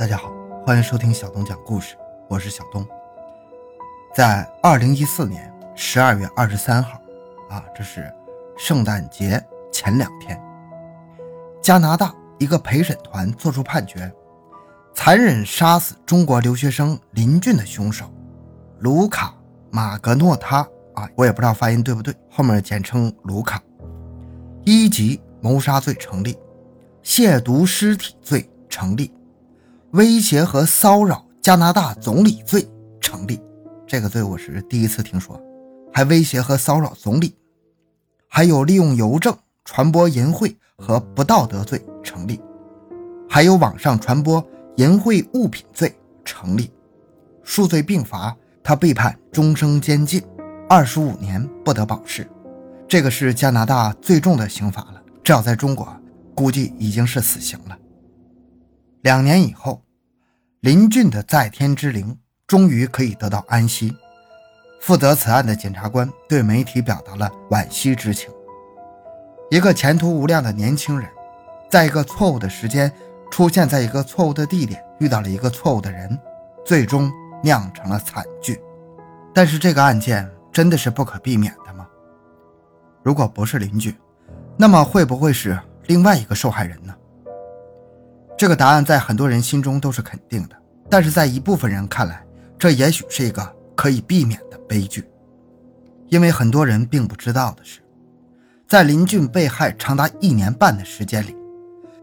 大家好，欢迎收听小东讲故事，我是小东。在二零一四年十二月二十三号，啊，这是圣诞节前两天，加拿大一个陪审团作出判决，残忍杀死中国留学生林俊的凶手卢卡·马格诺他，啊，我也不知道发音对不对，后面简称卢卡，一级谋杀罪成立，亵渎尸体罪成立。威胁和骚扰加拿大总理罪成立，这个罪我是第一次听说，还威胁和骚扰总理，还有利用邮政传播淫秽和不道德罪成立，还有网上传播淫秽物品罪成立，数罪并罚，他被判终生监禁，二十五年不得保释，这个是加拿大最重的刑罚了，这要在中国估计已经是死刑了。两年以后，林俊的在天之灵终于可以得到安息。负责此案的检察官对媒体表达了惋惜之情。一个前途无量的年轻人，在一个错误的时间出现在一个错误的地点，遇到了一个错误的人，最终酿成了惨剧。但是这个案件真的是不可避免的吗？如果不是林俊，那么会不会是另外一个受害人呢？这个答案在很多人心中都是肯定的，但是在一部分人看来，这也许是一个可以避免的悲剧。因为很多人并不知道的是，在林俊被害长达一年半的时间里，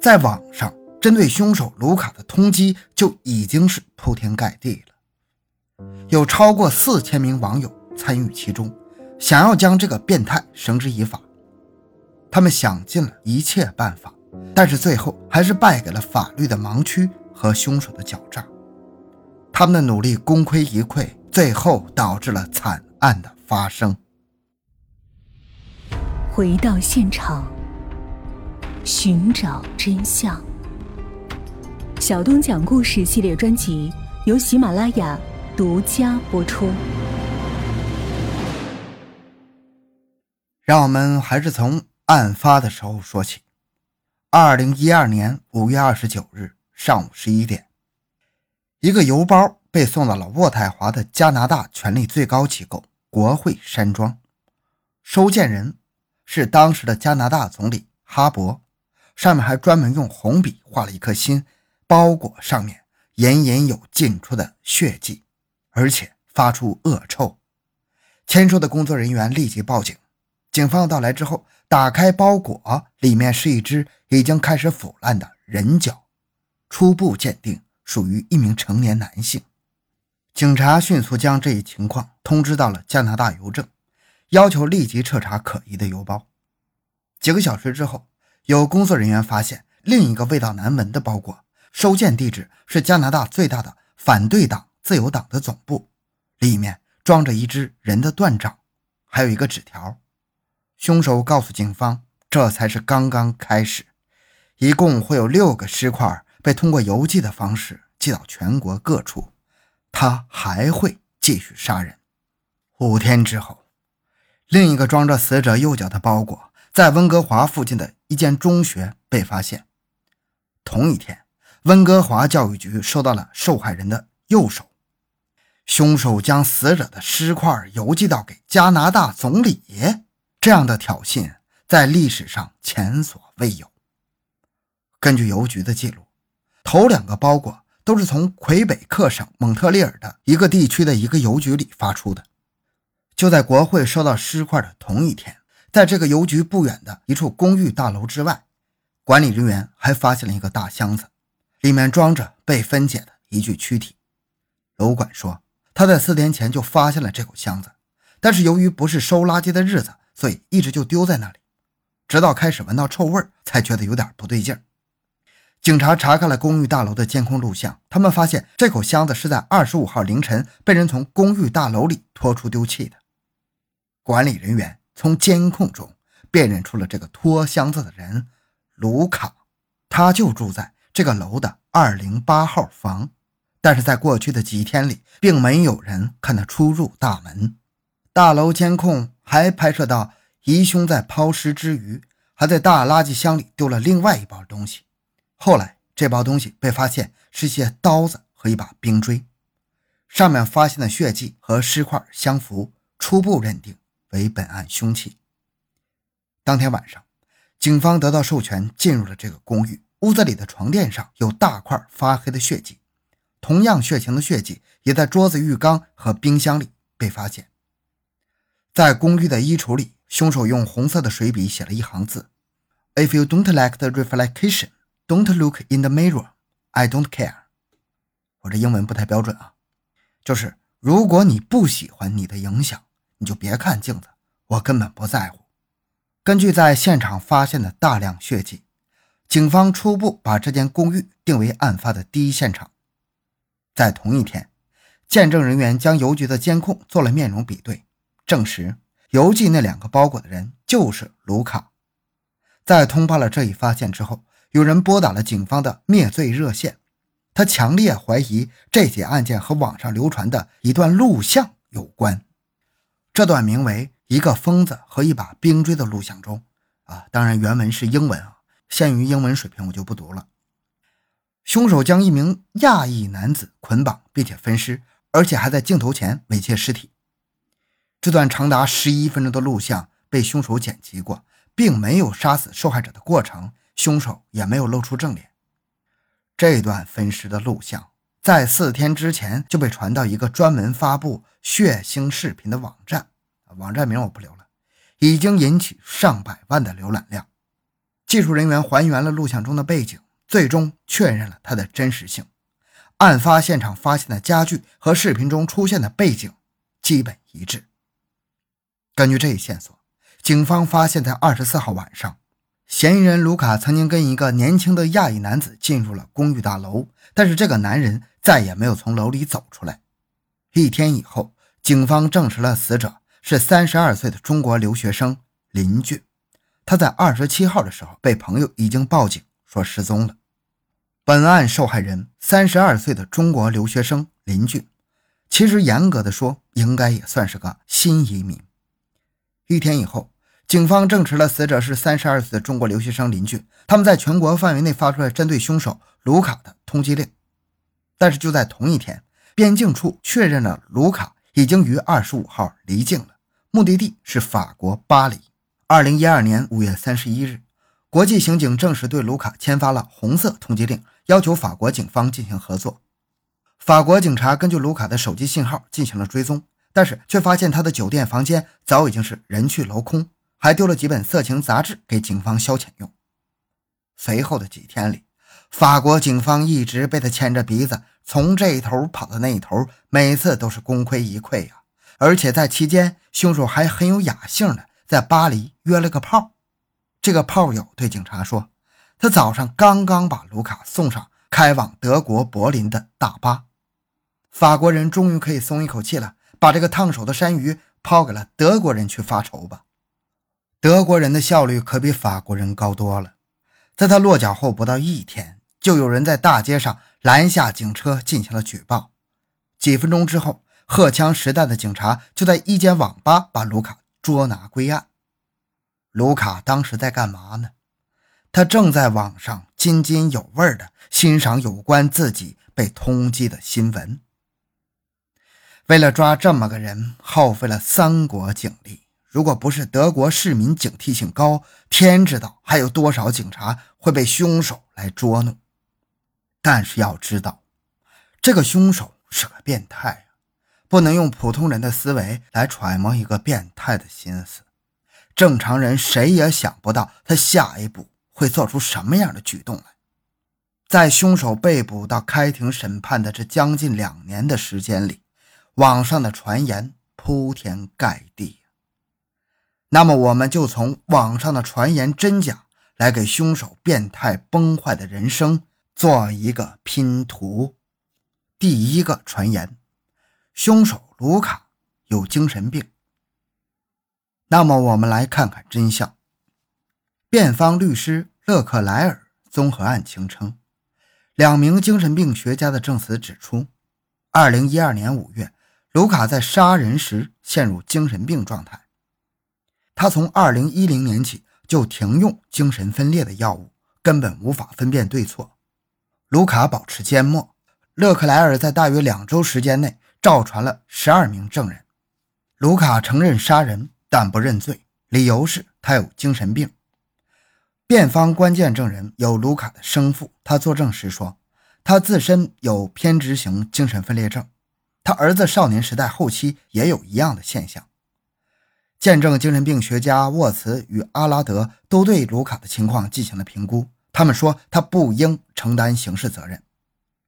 在网上针对凶手卢卡的通缉就已经是铺天盖地了，有超过四千名网友参与其中，想要将这个变态绳之以法。他们想尽了一切办法。但是最后还是败给了法律的盲区和凶手的狡诈，他们的努力功亏一篑，最后导致了惨案的发生。回到现场，寻找真相。小东讲故事系列专辑由喜马拉雅独家播出。让我们还是从案发的时候说起。二零一二年五月二十九日上午十一点，一个邮包被送到了渥太华的加拿大权力最高机构国会山庄，收件人是当时的加拿大总理哈勃，上面还专门用红笔画了一颗心，包裹上面隐隐有进出的血迹，而且发出恶臭。签收的工作人员立即报警，警方到来之后。打开包裹，里面是一只已经开始腐烂的人脚，初步鉴定属于一名成年男性。警察迅速将这一情况通知到了加拿大邮政，要求立即彻查可疑的邮包。几个小时之后，有工作人员发现另一个味道难闻的包裹，收件地址是加拿大最大的反对党自由党的总部，里面装着一只人的断掌，还有一个纸条。凶手告诉警方，这才是刚刚开始，一共会有六个尸块被通过邮寄的方式寄到全国各处，他还会继续杀人。五天之后，另一个装着死者右脚的包裹在温哥华附近的一间中学被发现。同一天，温哥华教育局收到了受害人的右手。凶手将死者的尸块邮寄到给加拿大总理。这样的挑衅在历史上前所未有。根据邮局的记录，头两个包裹都是从魁北克省蒙特利尔的一个地区的一个邮局里发出的。就在国会收到尸块的同一天，在这个邮局不远的一处公寓大楼之外，管理人员还发现了一个大箱子，里面装着被分解的一具躯体。楼管说，他在四天前就发现了这口箱子，但是由于不是收垃圾的日子。所以一直就丢在那里，直到开始闻到臭味才觉得有点不对劲儿。警察查看了公寓大楼的监控录像，他们发现这口箱子是在二十五号凌晨被人从公寓大楼里拖出丢弃的。管理人员从监控中辨认出了这个拖箱子的人——卢卡，他就住在这个楼的二零八号房。但是在过去的几天里，并没有人看他出入大门。大楼监控。还拍摄到疑凶在抛尸之余，还在大垃圾箱里丢了另外一包东西。后来这包东西被发现是些刀子和一把冰锥，上面发现的血迹和尸块相符，初步认定为本案凶器。当天晚上，警方得到授权进入了这个公寓，屋子里的床垫上有大块发黑的血迹，同样血型的血迹也在桌子、浴缸和冰箱里被发现。在公寓的衣橱里，凶手用红色的水笔写了一行字。If you don't like the reflection, don't look in the mirror. I don't care. 我这英文不太标准啊，就是如果你不喜欢你的影响，你就别看镜子，我根本不在乎。根据在现场发现的大量血迹，警方初步把这间公寓定为案发的第一现场。在同一天，见证人员将邮局的监控做了面容比对，证实邮寄那两个包裹的人就是卢卡。在通报了这一发现之后，有人拨打了警方的灭罪热线。他强烈怀疑这起案件和网上流传的一段录像有关。这段名为《一个疯子和一把冰锥》的录像中，啊，当然原文是英文啊，限于英文水平，我就不读了。凶手将一名亚裔男子捆绑并且分尸，而且还在镜头前猥亵尸体。这段长达十一分钟的录像被凶手剪辑过。并没有杀死受害者的过程，凶手也没有露出正脸。这段分尸的录像在四天之前就被传到一个专门发布血腥视频的网站，网站名我不留了，已经引起上百万的浏览量。技术人员还原了录像中的背景，最终确认了它的真实性。案发现场发现的家具和视频中出现的背景基本一致。根据这一线索。警方发现，在二十四号晚上，嫌疑人卢卡曾经跟一个年轻的亚裔男子进入了公寓大楼，但是这个男人再也没有从楼里走出来。一天以后，警方证实了死者是三十二岁的中国留学生林俊。他在二十七号的时候被朋友已经报警说失踪了。本案受害人三十二岁的中国留学生林俊，其实严格的说，应该也算是个新移民。一天以后。警方证实了死者是三十二岁的中国留学生林俊。他们在全国范围内发出了针对凶手卢卡的通缉令。但是就在同一天，边境处确认了卢卡已经于二十五号离境了，目的地是法国巴黎。二零一二年五月三十一日，国际刑警正式对卢卡签发了红色通缉令，要求法国警方进行合作。法国警察根据卢卡的手机信号进行了追踪，但是却发现他的酒店房间早已经是人去楼空。还丢了几本色情杂志给警方消遣用。随后的几天里，法国警方一直被他牵着鼻子，从这一头跑到那一头，每次都是功亏一篑呀。而且在期间，凶手还很有雅兴的在巴黎约了个炮。这个炮友对警察说，他早上刚刚把卢卡送上开往德国柏林的大巴。法国人终于可以松一口气了，把这个烫手的山芋抛给了德国人去发愁吧。德国人的效率可比法国人高多了。在他落脚后不到一天，就有人在大街上拦下警车进行了举报。几分钟之后，荷枪实弹的警察就在一间网吧把卢卡捉拿归案。卢卡当时在干嘛呢？他正在网上津津有味地欣赏有关自己被通缉的新闻。为了抓这么个人，耗费了三国警力。如果不是德国市民警惕性高，天知道还有多少警察会被凶手来捉弄。但是要知道，这个凶手是个变态啊，不能用普通人的思维来揣摩一个变态的心思。正常人谁也想不到他下一步会做出什么样的举动来。在凶手被捕到开庭审判的这将近两年的时间里，网上的传言铺天盖地。那么，我们就从网上的传言真假来给凶手变态崩坏的人生做一个拼图。第一个传言，凶手卢卡有精神病。那么，我们来看看真相。辩方律师勒克莱尔综合案情称，两名精神病学家的证词指出，二零一二年五月，卢卡在杀人时陷入精神病状态。他从二零一零年起就停用精神分裂的药物，根本无法分辨对错。卢卡保持缄默。勒克莱尔在大约两周时间内召传了十二名证人。卢卡承认杀人，但不认罪，理由是他有精神病。辩方关键证人有卢卡的生父，他作证时说，他自身有偏执型精神分裂症，他儿子少年时代后期也有一样的现象。见证精神病学家沃茨与阿拉德都对卢卡的情况进行了评估，他们说他不应承担刑事责任。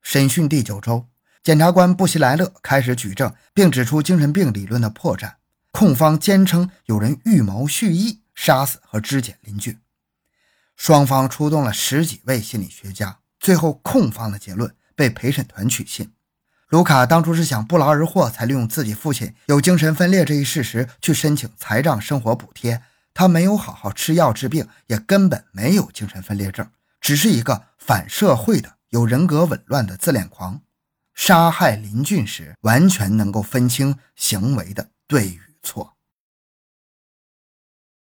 审讯第九周，检察官布希莱勒开始举证，并指出精神病理论的破绽。控方坚称有人预谋蓄意杀死和肢解邻居。双方出动了十几位心理学家，最后控方的结论被陪审团取信。卢卡当初是想不劳而获，才利用自己父亲有精神分裂这一事实去申请财障生活补贴。他没有好好吃药治病，也根本没有精神分裂症，只是一个反社会的、有人格紊乱的自恋狂。杀害林俊时，完全能够分清行为的对与错。